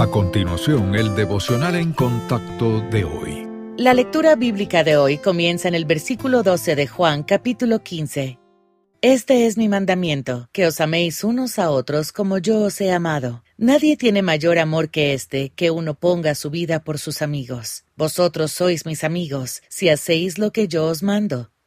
A continuación, el devocional en contacto de hoy. La lectura bíblica de hoy comienza en el versículo 12 de Juan capítulo 15. Este es mi mandamiento, que os améis unos a otros como yo os he amado. Nadie tiene mayor amor que este, que uno ponga su vida por sus amigos. Vosotros sois mis amigos, si hacéis lo que yo os mando.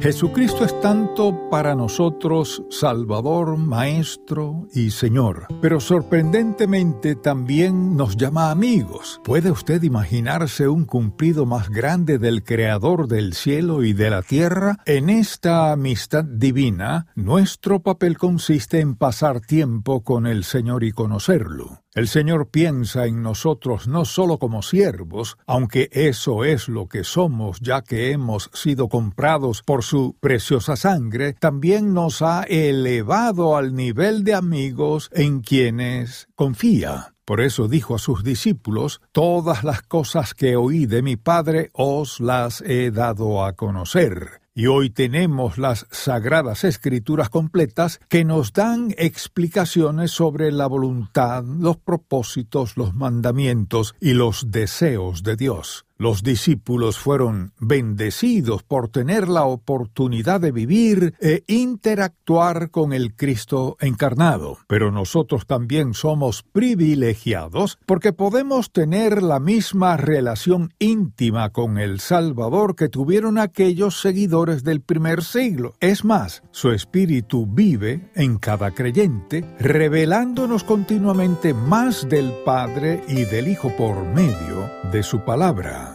Jesucristo es tanto para nosotros Salvador, Maestro y Señor, pero sorprendentemente también nos llama amigos. ¿Puede usted imaginarse un cumplido más grande del Creador del cielo y de la tierra? En esta amistad divina, nuestro papel consiste en pasar tiempo con el Señor y conocerlo. El Señor piensa en nosotros no solo como siervos, aunque eso es lo que somos ya que hemos sido comprados por su preciosa sangre, también nos ha elevado al nivel de amigos en quienes confía. Por eso dijo a sus discípulos, Todas las cosas que oí de mi Padre os las he dado a conocer y hoy tenemos las sagradas escrituras completas que nos dan explicaciones sobre la voluntad, los propósitos, los mandamientos y los deseos de Dios. Los discípulos fueron bendecidos por tener la oportunidad de vivir e interactuar con el Cristo encarnado, pero nosotros también somos privilegiados porque podemos tener la misma relación íntima con el Salvador que tuvieron aquellos seguidores del primer siglo. Es más, su espíritu vive en cada creyente, revelándonos continuamente más del Padre y del Hijo por medio de su palabra.